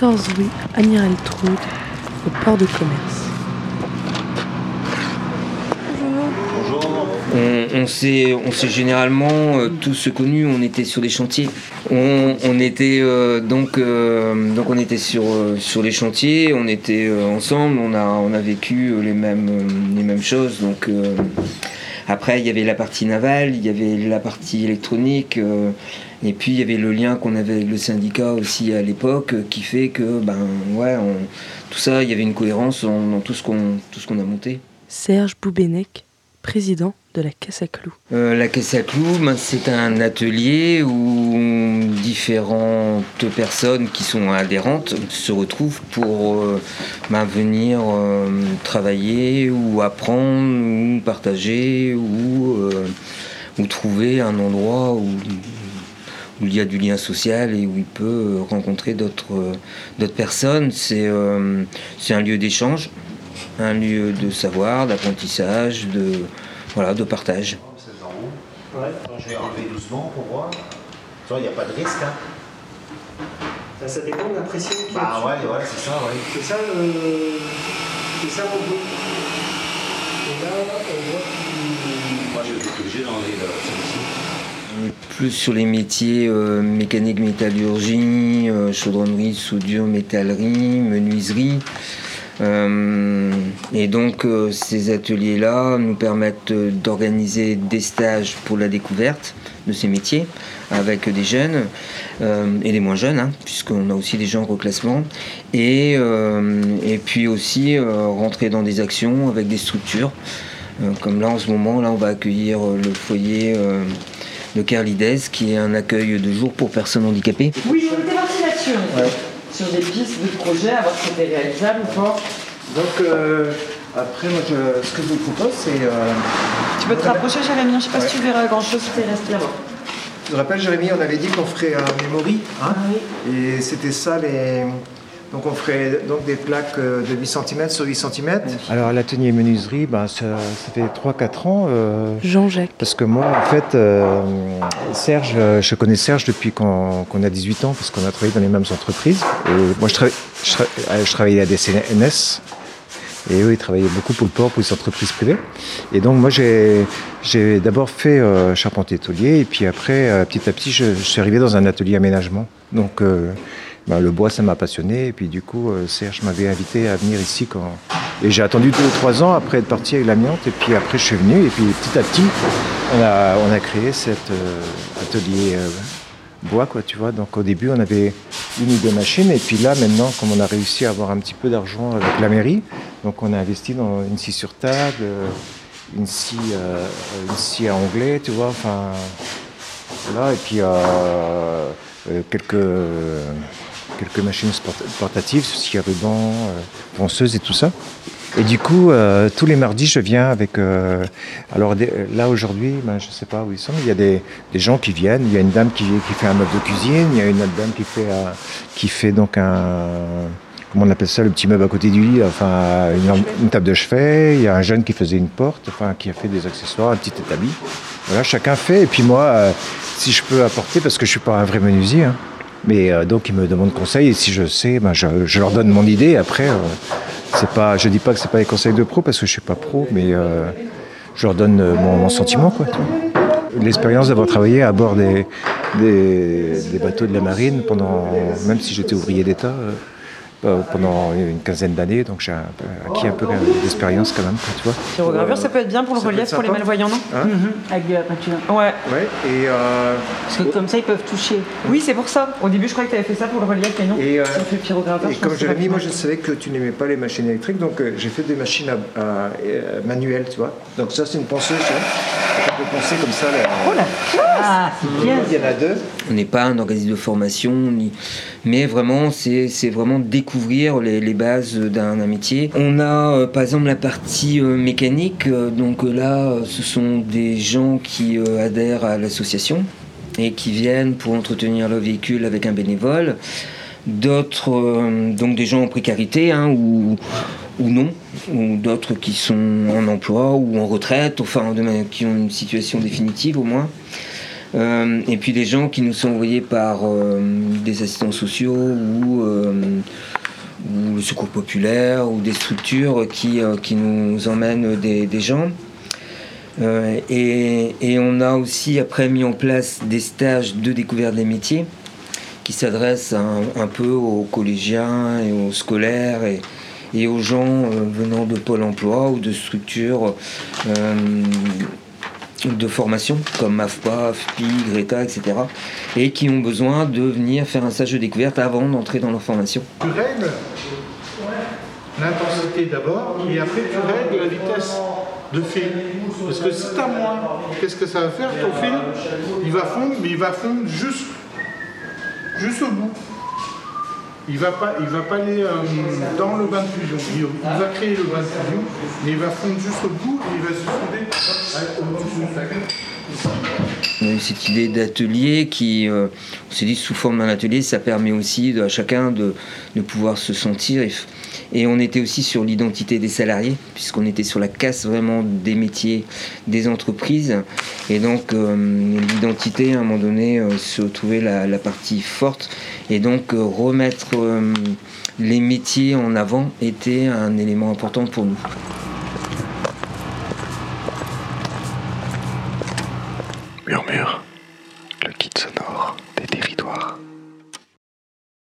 14 rue Amiral Troude, au port de commerce. On, on s'est généralement euh, tous connus, on était sur les chantiers. On, était euh, donc, euh, donc on était sur, sur les chantiers, on était ensemble, on a, on a vécu les mêmes, les mêmes choses. Donc après il y avait la partie navale, il y avait la partie électronique. Et puis il y avait le lien qu'on avait avec le syndicat aussi à l'époque, qui fait que ben ouais, tout ça, il y avait une cohérence dans tout ce qu'on tout ce qu'on a monté. Serge Boubénec, président de la Caisse à Clous euh, La Caisse à Clous, ben, c'est un atelier où différentes personnes qui sont adhérentes se retrouvent pour euh, ben, venir euh, travailler ou apprendre ou partager ou, ou trouver un endroit où, où il y a du lien social et où il peut rencontrer d'autres personnes. C'est un lieu d'échange un lieu de savoir, d'apprentissage, de, voilà, de partage. Ouais. Je vais enlever doucement pour voir. Il n'y a pas de risque. Hein. Ça, ça, dépend de la pression qui Ah ouais, ouais c'est ça, ouais. C'est ça le. C'est ça mon bout. Et là, on voit qu'il. Moi, je vais être obligé d'enlever celui-ci. Plus sur les métiers euh, mécanique, métallurgie, euh, chaudronnerie, soudure, métallerie, menuiserie. Euh, et donc ces ateliers-là nous permettent d'organiser des stages pour la découverte de ces métiers avec des jeunes et des moins jeunes, hein, puisqu'on a aussi des gens en reclassement, et, et puis aussi rentrer dans des actions avec des structures. comme là en ce moment, là on va accueillir le foyer de Carlides, qui est un accueil de jour pour personnes handicapées. Oui, on était parti là-dessus sur des pistes de projet, à voir si c'était réalisable ou pas. Donc euh, après, moi, ce que je vous propose, c'est... Euh, tu peux te rapprocher, Jérémy, je ne sais pas si tu verras grand-chose si tu restes là-bas. Tu te rappelles, Jérémy, on avait dit qu'on ferait un memory, hein ah oui. Et c'était ça les... Donc on ferait donc des plaques euh, de 8 cm sur 8 cm. Alors l'atelier menuiserie, ben, ça, fait 3-4 ans. Euh, Jean-Jacques. Parce que moi, en fait, euh, Serge, je connais Serge depuis qu'on a 18 ans, parce qu'on a travaillé dans les mêmes entreprises. Et moi, je, je, travaillais à DCNS. Et eux, ils travaillaient beaucoup pour le port, pour les entreprises privées. Et donc, moi, j'ai d'abord fait charpentier atelier, et puis après, petit à petit, je, je, suis arrivé dans un atelier aménagement. Donc, bah, le bois, ça m'a passionné. Et puis du coup, euh, Serge m'avait invité à venir ici. Quand... Et j'ai attendu deux ou trois ans après être parti avec l'amiante. Et puis après, je suis venu. Et puis petit à petit, on a, on a créé cet euh, atelier euh, bois, quoi, tu vois. Donc au début, on avait une ou deux machines. Et puis là, maintenant, comme on a réussi à avoir un petit peu d'argent avec la mairie, donc on a investi dans une scie sur table, une scie, une scie à onglet, tu vois. Enfin, voilà. Et puis quelques quelques machines portatives, scie à ruban, euh, ponceuse et tout ça. Et du coup, euh, tous les mardis, je viens avec. Euh, alors là aujourd'hui, ben, je ne sais pas où ils sont, mais il y a des, gens qui viennent. Il y a une dame qui, fait un meuble de cuisine, il y a une autre dame qui fait, qui fait donc un. Comment on appelle ça, le petit meuble à côté du lit, enfin une, table de chevet. Il y a un jeune qui faisait une porte, enfin qui a fait des accessoires, un petit établi. Voilà, chacun fait. Et puis moi, si je peux apporter, parce que je suis pas un vrai menuisier. Hein, mais euh, donc ils me demandent conseil et si je sais, ben, je, leur donne mon idée. Après, euh, c'est pas, je dis pas que c'est pas des conseils de pro parce que je suis pas pro, mais euh, je leur donne mon, sentiment. L'expérience d'avoir travaillé à bord des, des, bateaux de la marine pendant, même si j'étais ouvrier d'État, euh, pendant une quinzaine d'années, donc j'ai acquis un peu d'expérience quand même, tu vois. Pyrogravure, ça peut être bien pour le relief, pour les malvoyants, non hein mhm. Avec de la peinture. Ouais. Ouais, et euh... Parce que comme ça, ils peuvent toucher. Oui, c'est pour ça. Au début, je croyais que tu avais fait ça pour le relief, mais non. Et, euh... fait pyrogravure, et comme Jérémy, moi, je savais que tu n'aimais pas les machines électriques, donc euh, j'ai fait des machines à, à, manuelles, tu vois. Donc ça, c'est une tu vois. Poncer comme ça. Là. Oh la ah, bien. Il y en a deux. On n'est pas un organisme de formation, mais vraiment, c'est vraiment découvrir découvrir les, bases d'un métier. On a euh, par exemple la partie euh, mécanique, euh, donc là ce sont des gens qui adhèrent à l'association et qui viennent pour entretenir leur véhicule avec un bénévole. D'autres, donc des gens en précarité hein, ou, ou non, ou d'autres qui sont en emploi ou en retraite, enfin qui ont une situation définitive au moins. Euh, et puis des gens qui nous sont envoyés par euh, des assistants sociaux ou, euh, ou, le secours populaire ou des structures qui, qui nous emmènent des, gens. Et, on a aussi après mis en place des stages de découverte des métiers qui s'adressent un, peu aux collégiens et aux scolaires et aux gens venant de Pôle emploi ou de structures de formation comme AFPA, FPI, Greta, etc. et qui ont besoin de venir faire un stage de découverte avant d'entrer dans leur formation. Tu règles l'intensité d'abord et après tu règles la vitesse de fil. Parce que si tu as moins, qu'est-ce que ça va faire? Ton fil, il va fondre, mais il va fondre juste au bout. Il ne va, va pas aller euh, dans le bain de fusion. Il, va créer le bain de fusion, mais il va fondre juste au bout et il va se fonder on a eu cette idée d'atelier qui, euh, on s'est dit sous forme d'un atelier, ça permet aussi à chacun de, de, pouvoir se sentir. On était aussi sur l'identité des salariés, puisqu'on était sur la casse vraiment des métiers, des entreprises. Et donc euh, l'identité, à un moment donné, euh, se trouvait la, partie forte. Et donc remettre les métiers en avant était un élément important pour nous. Murmure.